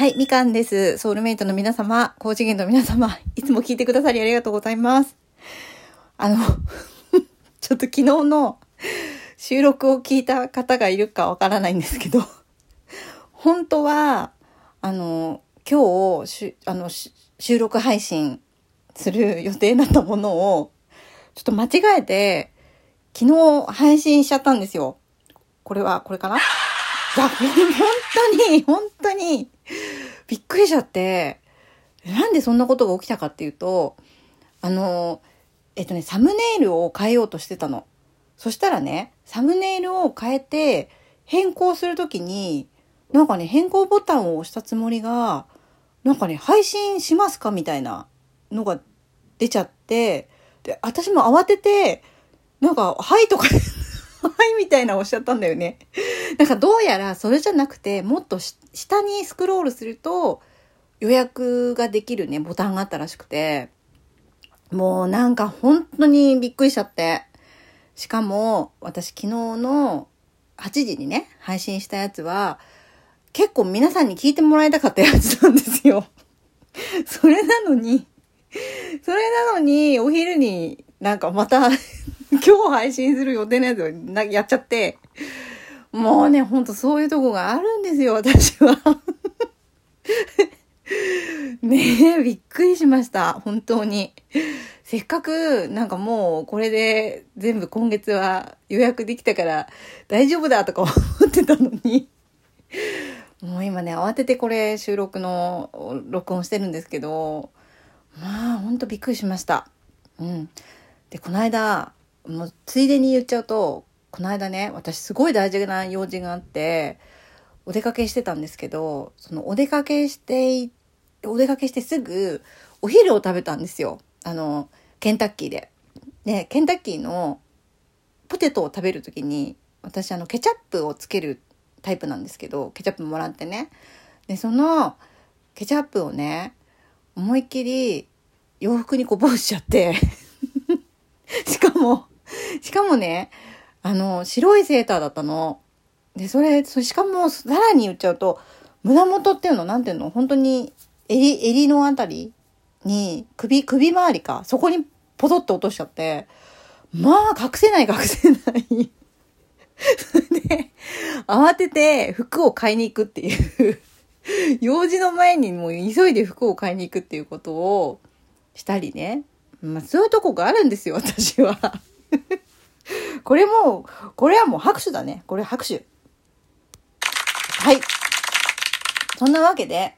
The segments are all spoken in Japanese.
はい、みかんです。ソウルメイトの皆様、高次元の皆様、いつも聞いてくださりありがとうございます。あの、ちょっと昨日の収録を聞いた方がいるかわからないんですけど、本当は、あの、今日、あの、収録配信する予定だったものを、ちょっと間違えて、昨日配信しちゃったんですよ。これは、これかな、本当に、本当に、びっくりしちゃって、なんでそんなことが起きたかっていうと、あの、えっとね、サムネイルを変えようとしてたの。そしたらね、サムネイルを変えて、変更するときに、なんかね、変更ボタンを押したつもりが、なんかね、配信しますかみたいなのが出ちゃって、で、私も慌てて、なんか、はいとか、はいみたいなおっしゃったんだよね。なんかどうやらそれじゃなくて、もっと下にスクロールすると予約ができるね、ボタンがあったらしくて、もうなんか本当にびっくりしちゃって。しかも、私昨日の8時にね、配信したやつは、結構皆さんに聞いてもらいたかったやつなんですよ。それなのに、それなのに、お昼になんかまた 今日配信する予定のやつをやっちゃって、もうね、ほんとそういうとこがあるんですよ、私は。ねえ、びっくりしました。本当に。せっかく、なんかもう、これで全部今月は予約できたから大丈夫だとか思ってたのに。もう今ね、慌ててこれ収録の録音してるんですけど、まあ、ほんとびっくりしました。うん。で、この間、もうついでに言っちゃうと、この間ね、私すごい大事な用事があって、お出かけしてたんですけど、そのお出かけして、お出かけしてすぐお昼を食べたんですよ。あの、ケンタッキーで。で、ケンタッキーのポテトを食べるときに、私あの、ケチャップをつけるタイプなんですけど、ケチャップもらってね。で、その、ケチャップをね、思いっきり洋服にこぼしちゃって、しかも、しかもね、あの、白いセーターだったの。で、それ、それしかも、さらに言っちゃうと、胸元っていうの、なんていうの、本当に、襟、襟のあたりに、首、首周りか、そこにポトッと落としちゃって、まあ、隠せない隠せない。で、慌てて服を買いに行くっていう、用事の前にもう急いで服を買いに行くっていうことをしたりね。まあ、そういうとこがあるんですよ、私は。これも、これはもう拍手だね。これ拍手。はい。そんなわけで、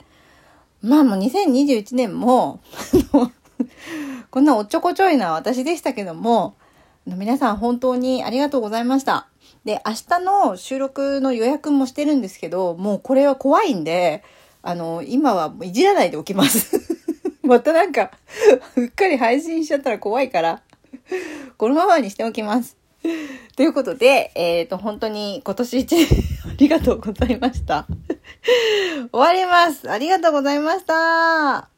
まあもう2021年も、こんなおっちょこちょいな私でしたけども、皆さん本当にありがとうございました。で、明日の収録の予約もしてるんですけど、もうこれは怖いんで、あの、今はいじらないでおきます。またなんか、うっかり配信しちゃったら怖いから、このままにしておきます。ということで、えっ、ー、と、本当に今年一年 ありがとうございました。終わります。ありがとうございました。